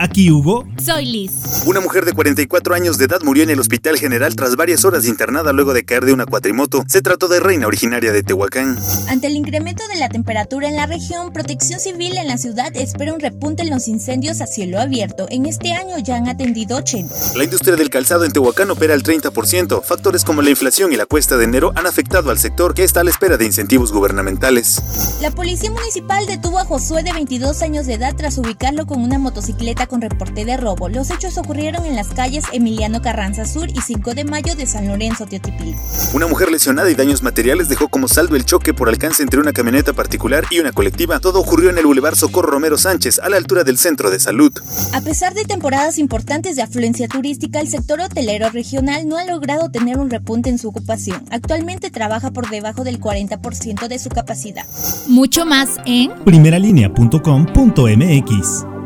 Aquí Hugo. Soy Liz. Una mujer de 44 años de edad murió en el Hospital General tras varias horas internada luego de caer de una cuatrimoto. Se trató de Reina, originaria de Tehuacán. Ante el incremento de la temperatura en la región, Protección Civil en la ciudad espera un repunte en los incendios a cielo abierto. En este año ya han atendido 80. La industria del calzado en Tehuacán opera al 30%. Factores como la inflación y la cuesta de enero han afectado al sector que está a la espera de incentivos gubernamentales. La policía municipal detuvo a Josué de 22 años de edad tras ubicarlo con una motocicleta con reporte de robo. Los hechos ocurrieron en las calles Emiliano Carranza Sur y 5 de mayo de San Lorenzo, Teotipil. Una mujer lesionada y daños materiales dejó como saldo el choque por alcance entre una camioneta particular y una colectiva. Todo ocurrió en el Boulevard Socorro Romero Sánchez, a la altura del centro de salud. A pesar de temporadas importantes de afluencia turística, el sector hotelero regional no ha logrado tener un repunte en su ocupación. Actualmente trabaja por debajo del 40% de su capacidad. Mucho más en primeralinea.com.mx.